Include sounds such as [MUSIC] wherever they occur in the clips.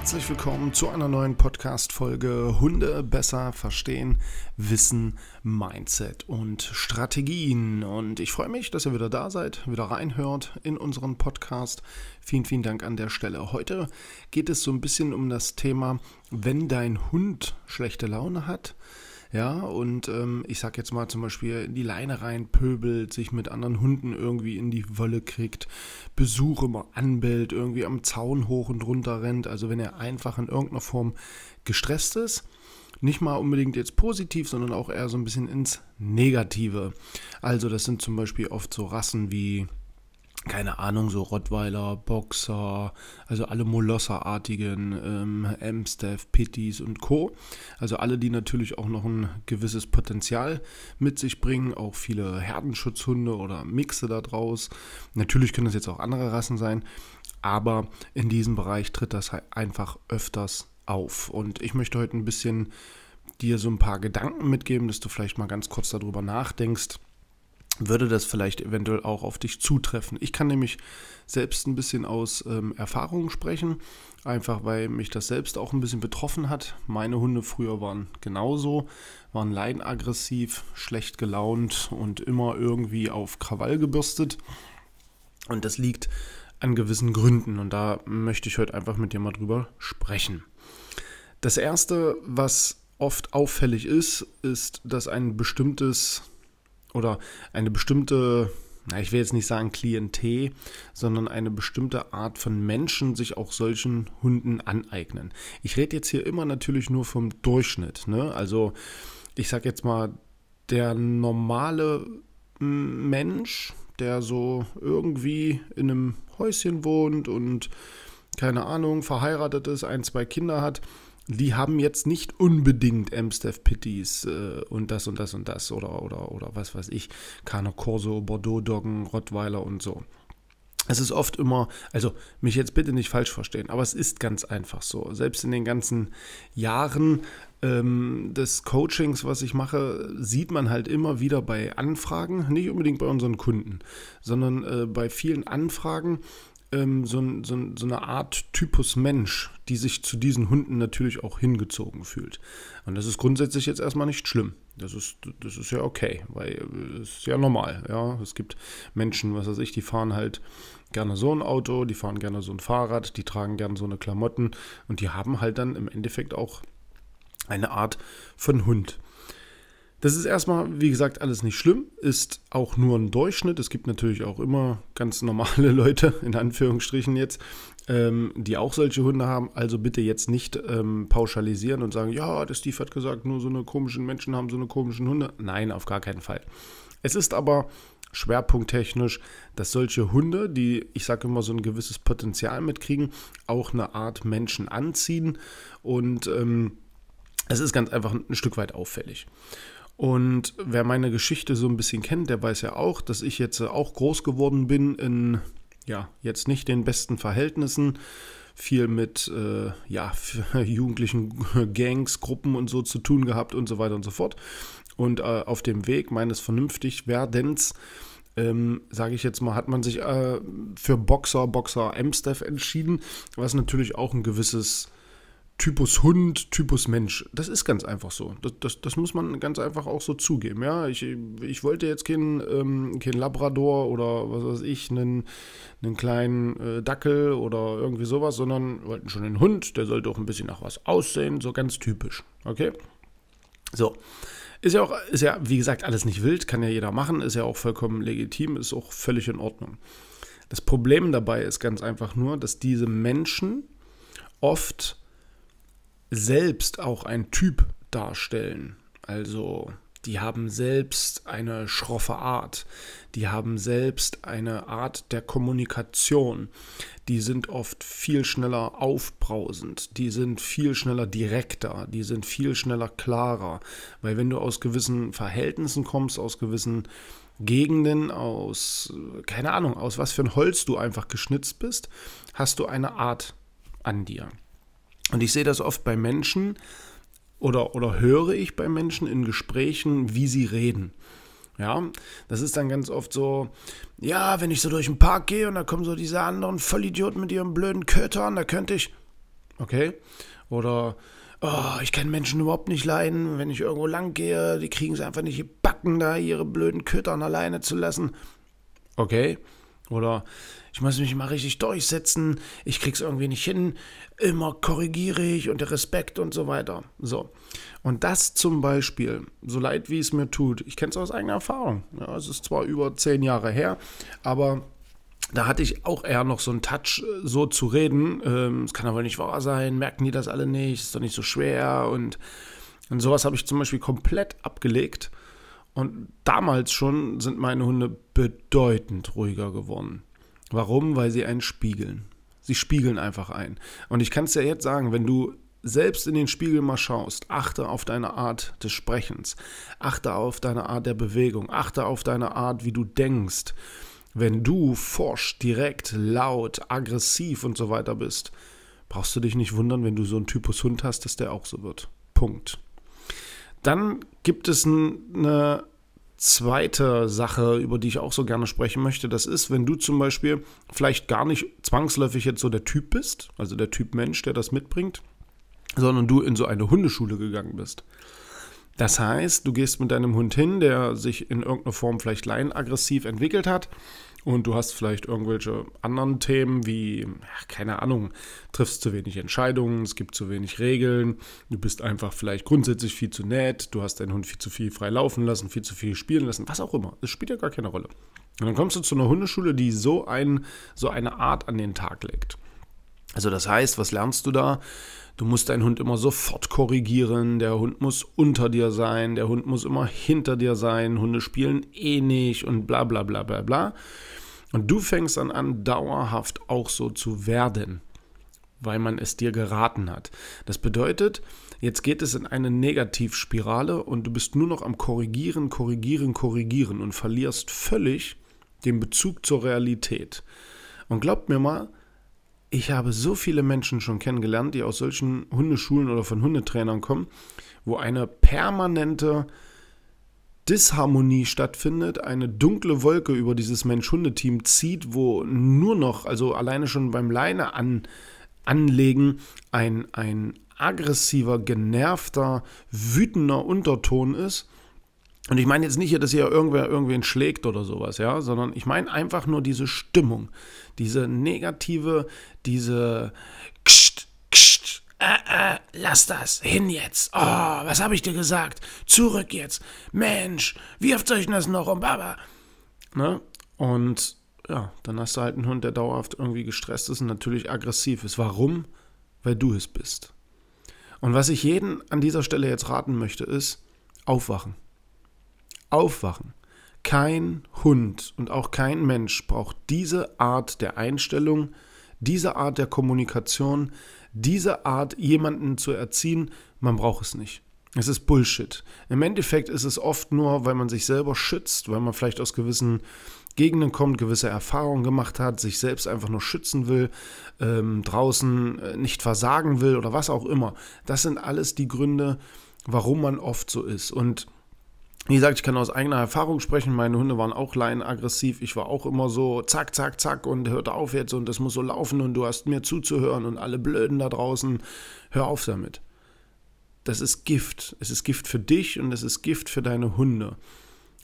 Herzlich willkommen zu einer neuen Podcast-Folge Hunde besser verstehen, Wissen, Mindset und Strategien. Und ich freue mich, dass ihr wieder da seid, wieder reinhört in unseren Podcast. Vielen, vielen Dank an der Stelle. Heute geht es so ein bisschen um das Thema, wenn dein Hund schlechte Laune hat ja, und ähm, ich sag jetzt mal zum Beispiel in die Leine rein pöbelt, sich mit anderen Hunden irgendwie in die Wolle kriegt, Besuche mal anbellt, irgendwie am Zaun hoch und runter rennt. Also wenn er einfach in irgendeiner Form gestresst ist, nicht mal unbedingt jetzt positiv, sondern auch eher so ein bisschen ins Negative. Also das sind zum Beispiel oft so Rassen wie keine Ahnung, so Rottweiler, Boxer, also alle Molosser-artigen, ähm, Amstaff, Pitties und Co. Also alle, die natürlich auch noch ein gewisses Potenzial mit sich bringen, auch viele Herdenschutzhunde oder Mixe da draus. Natürlich können das jetzt auch andere Rassen sein, aber in diesem Bereich tritt das halt einfach öfters auf. Und ich möchte heute ein bisschen dir so ein paar Gedanken mitgeben, dass du vielleicht mal ganz kurz darüber nachdenkst würde das vielleicht eventuell auch auf dich zutreffen. Ich kann nämlich selbst ein bisschen aus ähm, Erfahrung sprechen, einfach weil mich das selbst auch ein bisschen betroffen hat. Meine Hunde früher waren genauso, waren leidenaggressiv, schlecht gelaunt und immer irgendwie auf Krawall gebürstet. Und das liegt an gewissen Gründen und da möchte ich heute einfach mit dir mal drüber sprechen. Das erste, was oft auffällig ist, ist, dass ein bestimmtes oder eine bestimmte, ich will jetzt nicht sagen Klientel, sondern eine bestimmte Art von Menschen sich auch solchen Hunden aneignen. Ich rede jetzt hier immer natürlich nur vom Durchschnitt. Ne? Also ich sage jetzt mal, der normale Mensch, der so irgendwie in einem Häuschen wohnt und keine Ahnung, verheiratet ist, ein, zwei Kinder hat, die haben jetzt nicht unbedingt Amstaff Pitties äh, und das und das und das oder, oder, oder was weiß ich, Cane Corso, Bordeaux Doggen, Rottweiler und so. Es ist oft immer, also mich jetzt bitte nicht falsch verstehen, aber es ist ganz einfach so. Selbst in den ganzen Jahren ähm, des Coachings, was ich mache, sieht man halt immer wieder bei Anfragen, nicht unbedingt bei unseren Kunden, sondern äh, bei vielen Anfragen, ähm, so, so, so, eine Art Typus Mensch, die sich zu diesen Hunden natürlich auch hingezogen fühlt. Und das ist grundsätzlich jetzt erstmal nicht schlimm. Das ist, das ist ja okay, weil es ist ja normal. Ja? Es gibt Menschen, was weiß ich, die fahren halt gerne so ein Auto, die fahren gerne so ein Fahrrad, die tragen gerne so eine Klamotten und die haben halt dann im Endeffekt auch eine Art von Hund. Das ist erstmal, wie gesagt, alles nicht schlimm, ist auch nur ein Durchschnitt. Es gibt natürlich auch immer ganz normale [LAUGHS] Leute, in Anführungsstrichen jetzt, ähm, die auch solche Hunde haben. Also bitte jetzt nicht ähm, pauschalisieren und sagen, ja, der Steve hat gesagt, nur so eine komischen Menschen haben so eine komischen Hunde. Nein, auf gar keinen Fall. Es ist aber schwerpunkttechnisch, dass solche Hunde, die, ich sage immer, so ein gewisses Potenzial mitkriegen, auch eine Art Menschen anziehen. Und ähm, es ist ganz einfach ein Stück weit auffällig. Und wer meine Geschichte so ein bisschen kennt, der weiß ja auch, dass ich jetzt auch groß geworden bin in, ja, jetzt nicht den besten Verhältnissen. Viel mit, äh, ja, [LAUGHS] jugendlichen [LAUGHS] Gangs, Gruppen und so zu tun gehabt und so weiter und so fort. Und äh, auf dem Weg meines Vernünftigwerdens, ähm, sage ich jetzt mal, hat man sich äh, für Boxer, Boxer Amstaff entschieden, was natürlich auch ein gewisses Typus Hund, Typus Mensch. Das ist ganz einfach so. Das, das, das muss man ganz einfach auch so zugeben. Ja, ich, ich wollte jetzt keinen ähm, kein Labrador oder was weiß ich, einen, einen kleinen äh, Dackel oder irgendwie sowas, sondern wollten schon einen Hund, der sollte auch ein bisschen nach was aussehen, so ganz typisch. Okay? So. Ist ja auch, ist ja, wie gesagt, alles nicht wild, kann ja jeder machen, ist ja auch vollkommen legitim, ist auch völlig in Ordnung. Das Problem dabei ist ganz einfach nur, dass diese Menschen oft selbst auch ein Typ darstellen. Also die haben selbst eine schroffe Art, die haben selbst eine Art der Kommunikation, die sind oft viel schneller aufbrausend, die sind viel schneller direkter, die sind viel schneller klarer, weil wenn du aus gewissen Verhältnissen kommst, aus gewissen Gegenden, aus, keine Ahnung, aus was für ein Holz du einfach geschnitzt bist, hast du eine Art an dir. Und ich sehe das oft bei Menschen, oder, oder höre ich bei Menschen in Gesprächen, wie sie reden. Ja, das ist dann ganz oft so, ja, wenn ich so durch den Park gehe und da kommen so diese anderen Vollidioten mit ihren blöden Kötern, da könnte ich, okay, oder, oh, ich kann Menschen überhaupt nicht leiden, wenn ich irgendwo lang gehe, die kriegen es einfach nicht gebacken, da ihre blöden Kötern alleine zu lassen, okay, oder ich muss mich mal richtig durchsetzen, ich krieg's irgendwie nicht hin, immer korrigiere ich und der Respekt und so weiter. So. Und das zum Beispiel, so leid wie es mir tut, ich kenne es aus eigener Erfahrung. Ja, es ist zwar über zehn Jahre her, aber da hatte ich auch eher noch so einen Touch, äh, so zu reden. Ähm, es kann aber nicht wahr sein, merken die das alle nicht, ist doch nicht so schwer und, und sowas habe ich zum Beispiel komplett abgelegt. Und damals schon sind meine Hunde bedeutend ruhiger geworden. Warum? Weil sie einen spiegeln. Sie spiegeln einfach ein. Und ich kann es ja jetzt sagen, wenn du selbst in den Spiegel mal schaust, achte auf deine Art des Sprechens, achte auf deine Art der Bewegung, achte auf deine Art, wie du denkst. Wenn du forsch, direkt, laut, aggressiv und so weiter bist, brauchst du dich nicht wundern, wenn du so einen Typus Hund hast, dass der auch so wird. Punkt. Dann gibt es eine zweite Sache, über die ich auch so gerne sprechen möchte. Das ist, wenn du zum Beispiel vielleicht gar nicht zwangsläufig jetzt so der Typ bist, also der Typ Mensch, der das mitbringt, sondern du in so eine Hundeschule gegangen bist. Das heißt, du gehst mit deinem Hund hin, der sich in irgendeiner Form vielleicht leinaggressiv entwickelt hat und du hast vielleicht irgendwelche anderen Themen wie, keine Ahnung, triffst zu wenig Entscheidungen, es gibt zu wenig Regeln, du bist einfach vielleicht grundsätzlich viel zu nett, du hast deinen Hund viel zu viel frei laufen lassen, viel zu viel spielen lassen, was auch immer. Das spielt ja gar keine Rolle. Und dann kommst du zu einer Hundeschule, die so, ein, so eine Art an den Tag legt. Also das heißt, was lernst du da? Du musst deinen Hund immer sofort korrigieren, der Hund muss unter dir sein, der Hund muss immer hinter dir sein, Hunde spielen eh nicht und bla bla bla bla bla. Und du fängst dann an, dauerhaft auch so zu werden, weil man es dir geraten hat. Das bedeutet, jetzt geht es in eine Negativspirale und du bist nur noch am Korrigieren, Korrigieren, Korrigieren und verlierst völlig den Bezug zur Realität. Und glaubt mir mal, ich habe so viele Menschen schon kennengelernt, die aus solchen Hundeschulen oder von Hundetrainern kommen, wo eine permanente Disharmonie stattfindet, eine dunkle Wolke über dieses Mensch-Hunde-Team zieht, wo nur noch, also alleine schon beim Leine an, anlegen, ein, ein aggressiver, genervter, wütender Unterton ist. Und ich meine jetzt nicht dass hier irgendwer irgendwen schlägt oder sowas, ja, sondern ich meine einfach nur diese Stimmung, diese negative, diese kscht, kscht, äh, äh, lass das, hin jetzt. Oh, was habe ich dir gesagt? Zurück jetzt. Mensch, soll ich das noch? Und Baba. Ne? Und ja, dann hast du halt einen Hund, der dauerhaft irgendwie gestresst ist und natürlich aggressiv ist. Warum? Weil du es bist. Und was ich jeden an dieser Stelle jetzt raten möchte, ist aufwachen. Aufwachen. Kein Hund und auch kein Mensch braucht diese Art der Einstellung, diese Art der Kommunikation, diese Art jemanden zu erziehen, man braucht es nicht. Es ist Bullshit. Im Endeffekt ist es oft nur, weil man sich selber schützt, weil man vielleicht aus gewissen Gegenden kommt, gewisse Erfahrungen gemacht hat, sich selbst einfach nur schützen will, ähm, draußen äh, nicht versagen will oder was auch immer. Das sind alles die Gründe, warum man oft so ist. Und wie gesagt, ich kann aus eigener Erfahrung sprechen. Meine Hunde waren auch leinaggressiv. Ich war auch immer so zack, zack, zack und hört auf jetzt und das muss so laufen und du hast mir zuzuhören und alle Blöden da draußen. Hör auf damit. Das ist Gift. Es ist Gift für dich und es ist Gift für deine Hunde.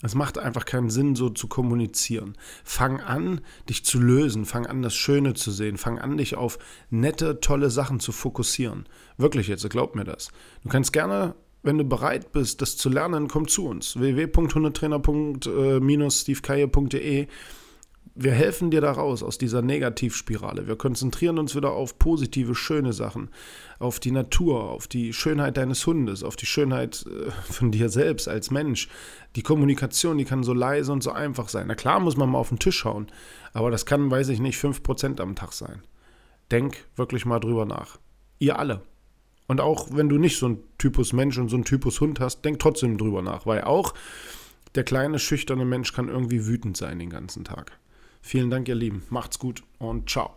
Es macht einfach keinen Sinn, so zu kommunizieren. Fang an, dich zu lösen. Fang an, das Schöne zu sehen. Fang an, dich auf nette, tolle Sachen zu fokussieren. Wirklich jetzt, glaub mir das. Du kannst gerne wenn du bereit bist, das zu lernen, komm zu uns. www.hundetrainer.stevekaye.de wir helfen dir da raus aus dieser Negativspirale. Wir konzentrieren uns wieder auf positive, schöne Sachen, auf die Natur, auf die Schönheit deines Hundes, auf die Schönheit äh, von dir selbst als Mensch. Die Kommunikation, die kann so leise und so einfach sein. Na klar muss man mal auf den Tisch hauen, aber das kann, weiß ich nicht, 5% am Tag sein. Denk wirklich mal drüber nach. Ihr alle. Und auch wenn du nicht so ein Typus Mensch und so ein Typus Hund hast, denk trotzdem drüber nach, weil auch der kleine, schüchterne Mensch kann irgendwie wütend sein den ganzen Tag. Vielen Dank, ihr Lieben. Macht's gut und ciao.